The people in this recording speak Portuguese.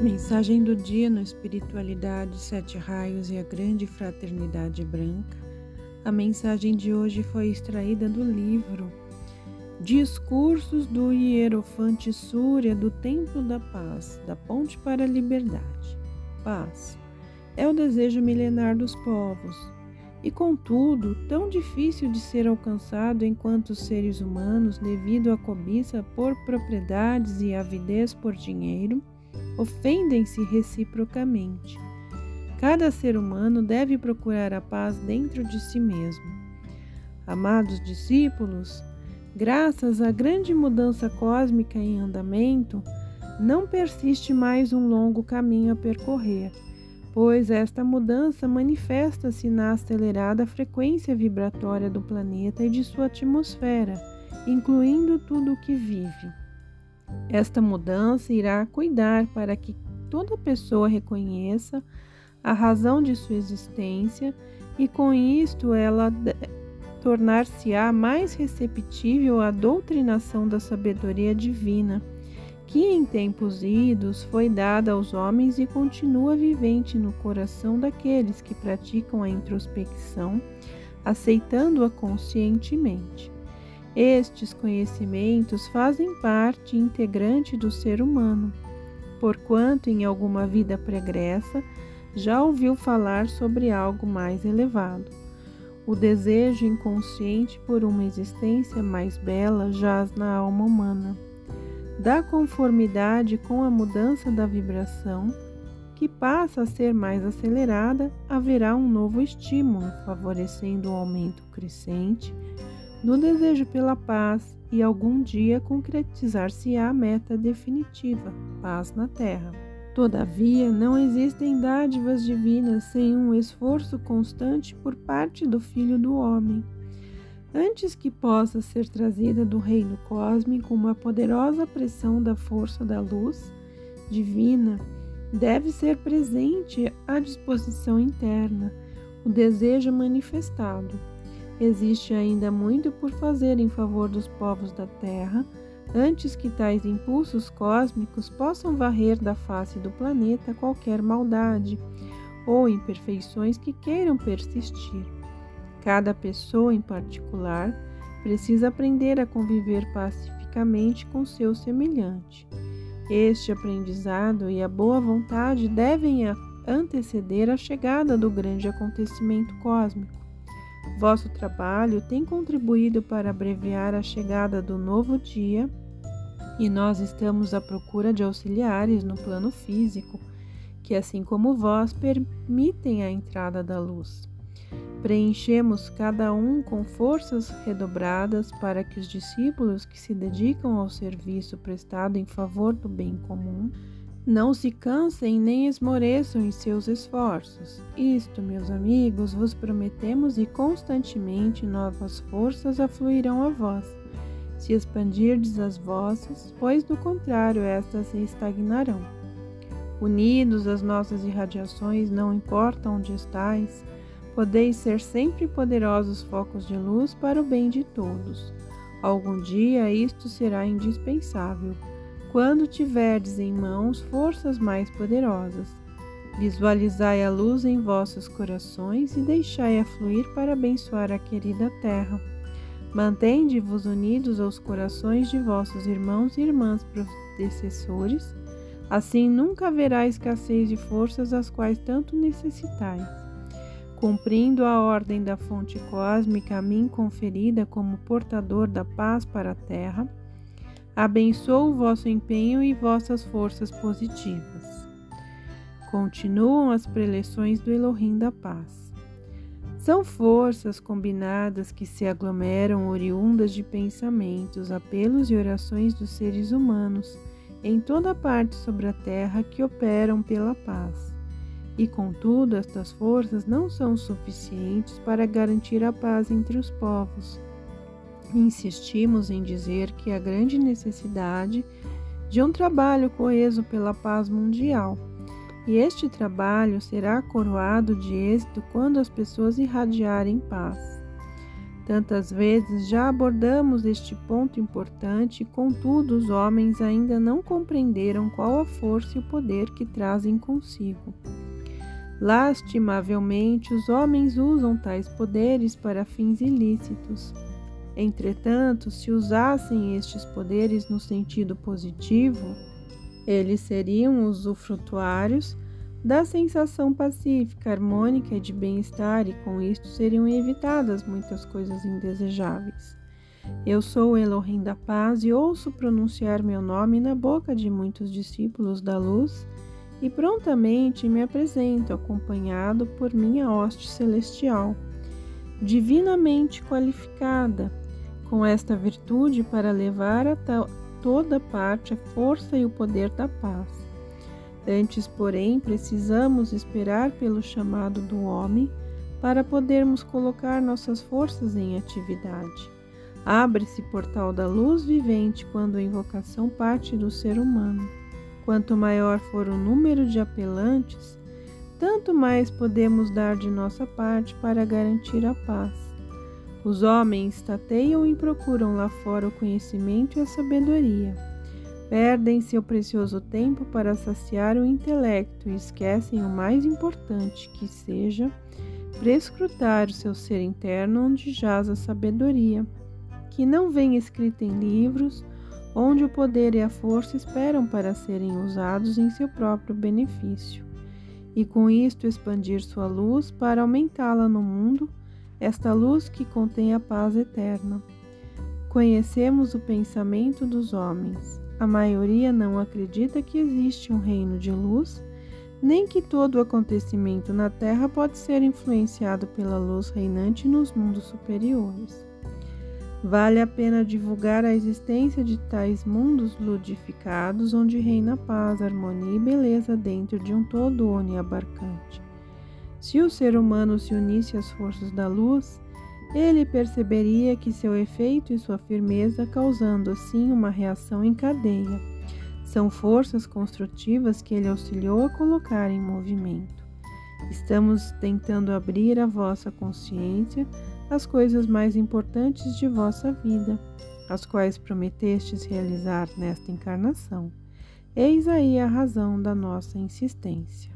Mensagem do dia no Espiritualidade, Sete Raios e a Grande Fraternidade Branca. A mensagem de hoje foi extraída do livro Discursos do Hierofante Súria do Templo da Paz, da Ponte para a Liberdade. Paz é o desejo milenar dos povos, e contudo tão difícil de ser alcançado enquanto seres humanos devido à cobiça por propriedades e avidez por dinheiro ofendem-se reciprocamente. Cada ser humano deve procurar a paz dentro de si mesmo. Amados discípulos, graças à grande mudança cósmica em andamento, não persiste mais um longo caminho a percorrer, pois esta mudança manifesta-se na acelerada frequência vibratória do planeta e de sua atmosfera, incluindo tudo o que vive. Esta mudança irá cuidar para que toda pessoa reconheça a razão de sua existência e com isto ela tornar-se-á mais receptível à doutrinação da sabedoria divina, que em tempos idos foi dada aos homens e continua vivente no coração daqueles que praticam a introspecção, aceitando-a conscientemente. Estes conhecimentos fazem parte integrante do ser humano, porquanto em alguma vida pregressa já ouviu falar sobre algo mais elevado. O desejo inconsciente por uma existência mais bela jaz na alma humana. Da conformidade com a mudança da vibração, que passa a ser mais acelerada, haverá um novo estímulo, favorecendo o aumento crescente no desejo pela paz e algum dia concretizar-se-á a meta definitiva, paz na terra. Todavia, não existem dádivas divinas sem um esforço constante por parte do Filho do Homem. Antes que possa ser trazida do reino cósmico uma poderosa pressão da força da luz divina, deve ser presente a disposição interna, o desejo manifestado, Existe ainda muito por fazer em favor dos povos da Terra, antes que tais impulsos cósmicos possam varrer da face do planeta qualquer maldade ou imperfeições que queiram persistir. Cada pessoa em particular precisa aprender a conviver pacificamente com seu semelhante. Este aprendizado e a boa vontade devem anteceder a chegada do grande acontecimento cósmico. Vosso trabalho tem contribuído para abreviar a chegada do novo dia e nós estamos à procura de auxiliares no plano físico, que, assim como vós, permitem a entrada da luz. Preenchemos cada um com forças redobradas para que os discípulos que se dedicam ao serviço prestado em favor do bem comum não se cansem nem esmoreçam em seus esforços. Isto, meus amigos, vos prometemos e constantemente novas forças afluirão a vós, se expandirdes as vossas, pois do contrário estas se estagnarão. Unidos às nossas irradiações, não importa onde estais, podeis ser sempre poderosos focos de luz para o bem de todos. Algum dia isto será indispensável quando tiverdes em mãos forças mais poderosas. Visualizai a luz em vossos corações e deixai-a fluir para abençoar a querida terra. Mantende-vos unidos aos corações de vossos irmãos e irmãs predecessores, assim nunca haverá escassez de forças as quais tanto necessitais. Cumprindo a ordem da fonte cósmica a mim conferida como portador da paz para a terra, Abençoo o vosso empenho e vossas forças positivas. Continuam as preleções do Elohim da Paz. São forças combinadas que se aglomeram oriundas de pensamentos, apelos e orações dos seres humanos em toda parte sobre a terra que operam pela paz. E contudo, estas forças não são suficientes para garantir a paz entre os povos insistimos em dizer que há grande necessidade de um trabalho coeso pela paz mundial. E este trabalho será coroado de êxito quando as pessoas irradiarem paz. Tantas vezes já abordamos este ponto importante, contudo, os homens ainda não compreenderam qual a força e o poder que trazem consigo. Lastimavelmente, os homens usam tais poderes para fins ilícitos. Entretanto, se usassem estes poderes no sentido positivo, eles seriam usufrutuários da sensação pacífica, harmônica e de bem-estar, e com isto seriam evitadas muitas coisas indesejáveis. Eu sou Elohim da paz e ouço pronunciar meu nome na boca de muitos discípulos da luz, e prontamente me apresento acompanhado por minha hoste celestial, divinamente qualificada, com esta virtude para levar a toda parte a força e o poder da paz. Antes, porém, precisamos esperar pelo chamado do homem para podermos colocar nossas forças em atividade. Abre-se portal da luz vivente quando a invocação parte do ser humano. Quanto maior for o número de apelantes, tanto mais podemos dar de nossa parte para garantir a paz. Os homens tateiam e procuram lá fora o conhecimento e a sabedoria Perdem seu precioso tempo para saciar o intelecto e esquecem o mais importante, que seja prescrutar o seu ser interno onde jaz a sabedoria, que não vem escrita em livros, onde o poder e a força esperam para serem usados em seu próprio benefício, e com isto expandir sua luz para aumentá-la no mundo, esta luz que contém a paz eterna. Conhecemos o pensamento dos homens a maioria não acredita que existe um reino de luz, nem que todo acontecimento na Terra pode ser influenciado pela luz reinante nos mundos superiores. Vale a pena divulgar a existência de tais mundos ludificados onde reina paz, harmonia e beleza dentro de um todo oniabarcante. Se o ser humano se unisse às forças da luz, ele perceberia que seu efeito e sua firmeza, causando assim uma reação em cadeia, são forças construtivas que ele auxiliou a colocar em movimento. Estamos tentando abrir a vossa consciência às coisas mais importantes de vossa vida, as quais prometestes realizar nesta encarnação. Eis aí a razão da nossa insistência.